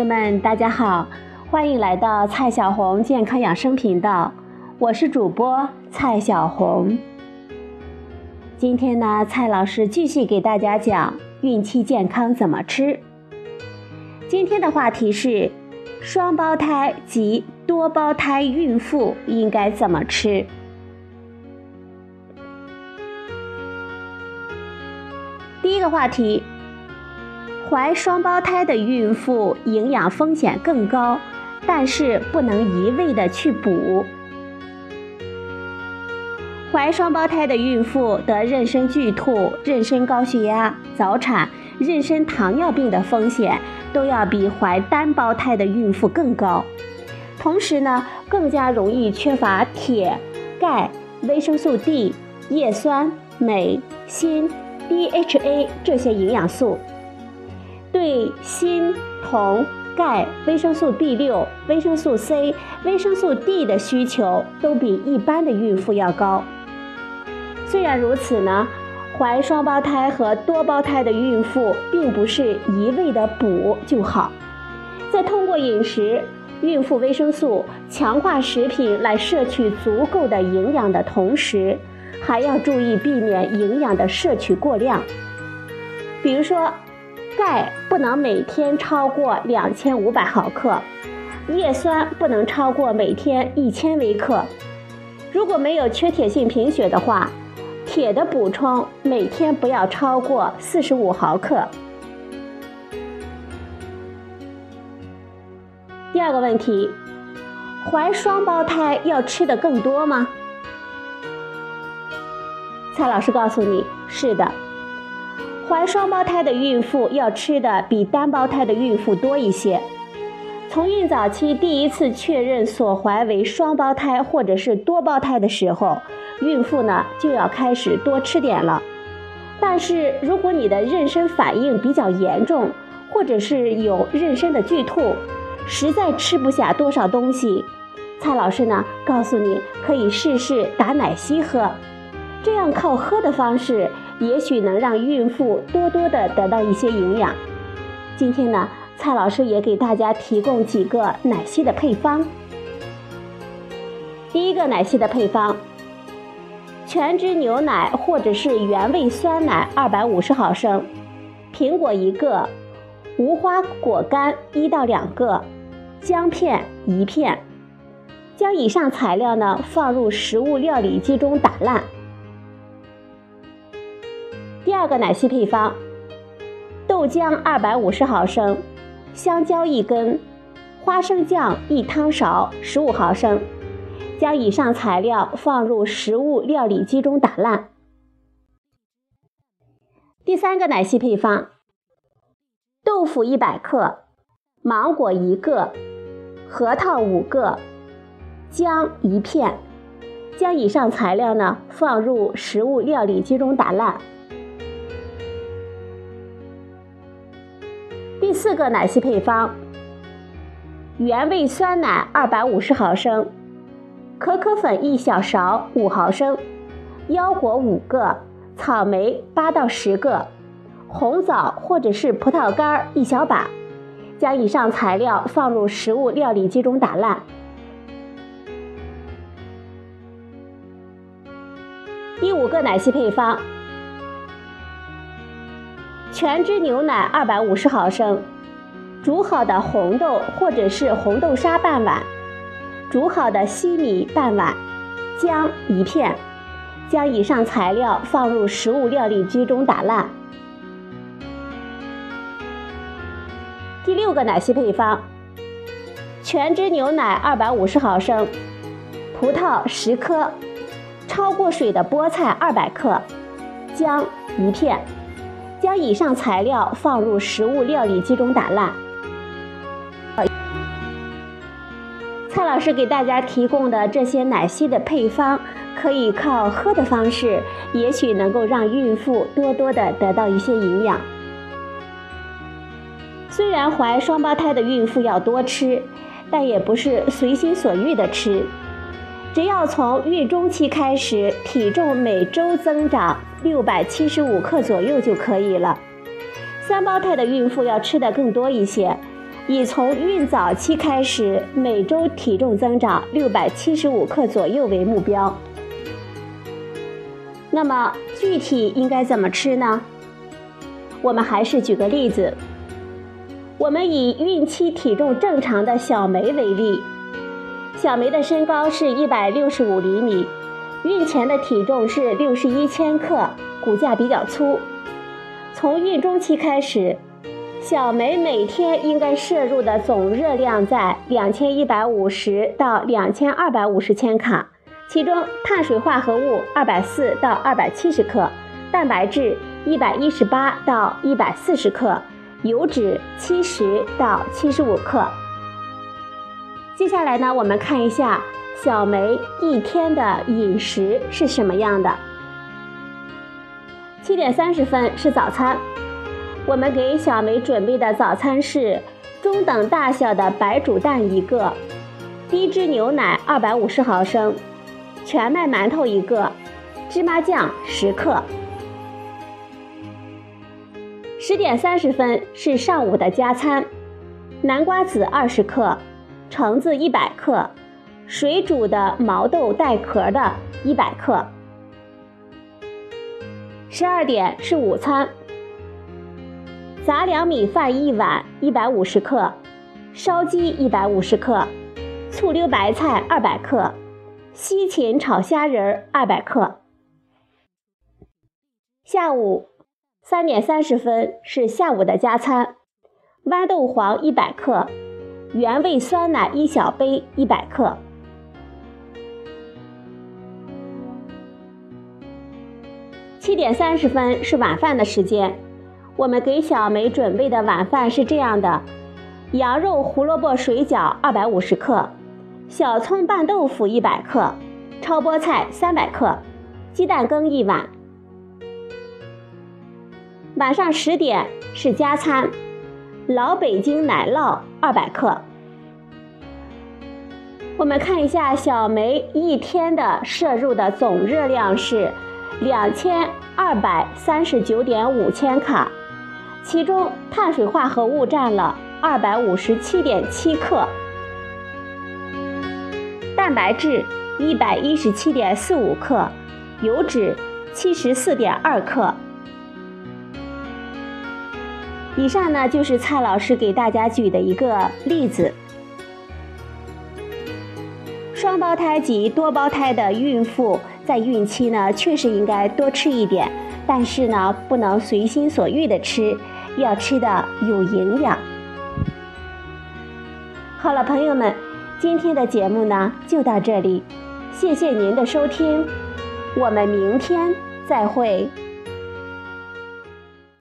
朋友们，大家好，欢迎来到蔡小红健康养生频道，我是主播蔡小红。今天呢，蔡老师继续给大家讲孕期健康怎么吃。今天的话题是双胞胎及多胞胎孕妇应该怎么吃。第一个话题。怀双胞胎的孕妇营养风险更高，但是不能一味的去补。怀双胞胎的孕妇得妊娠剧吐、妊娠高血压、早产、妊娠糖尿病的风险都要比怀单胞胎的孕妇更高，同时呢，更加容易缺乏铁、钙、维生素 D、叶酸、镁、锌、DHA 这些营养素。对锌、铜、钙、维生素 B 六、维生素 C、维生素 D 的需求都比一般的孕妇要高。虽然如此呢，怀双胞胎和多胞胎的孕妇并不是一味的补就好，在通过饮食、孕妇维生素、强化食品来摄取足够的营养的同时，还要注意避免营养的摄取过量，比如说。钙不能每天超过两千五百毫克，叶酸不能超过每天一千微克。如果没有缺铁性贫血的话，铁的补充每天不要超过四十五毫克。第二个问题，怀双胞胎要吃的更多吗？蔡老师告诉你，是的。怀双胞胎的孕妇要吃的比单胞胎的孕妇多一些。从孕早期第一次确认所怀为双胞胎或者是多胞胎的时候，孕妇呢就要开始多吃点了。但是如果你的妊娠反应比较严重，或者是有妊娠的剧吐，实在吃不下多少东西，蔡老师呢告诉你可以试试打奶昔喝，这样靠喝的方式。也许能让孕妇多多的得到一些营养。今天呢，蔡老师也给大家提供几个奶昔的配方。第一个奶昔的配方：全脂牛奶或者是原味酸奶二百五十毫升，苹果一个，无花果干一到两个，姜片一片。将以上材料呢放入食物料理机中打烂。第二个奶昔配方：豆浆二百五十毫升，香蕉一根，花生酱一汤勺十五毫升。将以上材料放入食物料理机中打烂。第三个奶昔配方：豆腐一百克，芒果一个，核桃五个，姜一片。将以上材料呢放入食物料理机中打烂。第四个奶昔配方：原味酸奶二百五十毫升，可可粉一小勺五毫升，腰果五个，草莓八到十个，红枣或者是葡萄干一小把。将以上材料放入食物料理机中打烂。第五个奶昔配方。全脂牛奶二百五十毫升，煮好的红豆或者是红豆沙半碗，煮好的西米半碗，姜一片。将以上材料放入食物料理机中打烂。第六个奶昔配方：全脂牛奶二百五十毫升，葡萄十颗，焯过水的菠菜二百克，姜一片。将以上材料放入食物料理机中打烂。蔡老师给大家提供的这些奶昔的配方，可以靠喝的方式，也许能够让孕妇多多的得到一些营养。虽然怀双胞胎的孕妇要多吃，但也不是随心所欲的吃。只要从孕中期开始，体重每周增长六百七十五克左右就可以了。三胞胎的孕妇要吃的更多一些，以从孕早期开始，每周体重增长六百七十五克左右为目标。那么具体应该怎么吃呢？我们还是举个例子，我们以孕期体重正常的小梅为例，小梅的身高是一百六十五厘米，孕前的体重是六十一千克，骨架比较粗。从孕中期开始。小梅每天应该摄入的总热量在两千一百五十到两千二百五十千卡，其中碳水化合物二百四到二百七十克，蛋白质一百一十八到一百四十克，油脂七十到七十五克。接下来呢，我们看一下小梅一天的饮食是什么样的。七点三十分是早餐。我们给小梅准备的早餐是中等大小的白煮蛋一个，低脂牛奶二百五十毫升，全麦馒头一个，芝麻酱十克。十点三十分是上午的加餐，南瓜子二十克，橙子一百克，水煮的毛豆带壳的一百克。十二点是午餐。杂粮米饭一碗，一百五十克；烧鸡一百五十克；醋溜白菜二百克；西芹炒虾仁二百克。下午三点三十分是下午的加餐，豌豆黄一百克，原味酸奶一小杯一百克。七点三十分是晚饭的时间。我们给小梅准备的晚饭是这样的：羊肉胡萝卜水饺二百五十克，小葱拌豆腐一百克，超菠菜三百克，鸡蛋羹一碗。晚上十点是加餐，老北京奶酪二百克。我们看一下小梅一天的摄入的总热量是两千二百三十九点五千卡。其中碳水化合物占了二百五十七点七克，蛋白质一百一十七点四五克，油脂七十四点二克。以上呢就是蔡老师给大家举的一个例子。双胞胎及多胞胎的孕妇在孕期呢，确实应该多吃一点。但是呢，不能随心所欲的吃，要吃的有营养。好了，朋友们，今天的节目呢就到这里，谢谢您的收听，我们明天再会。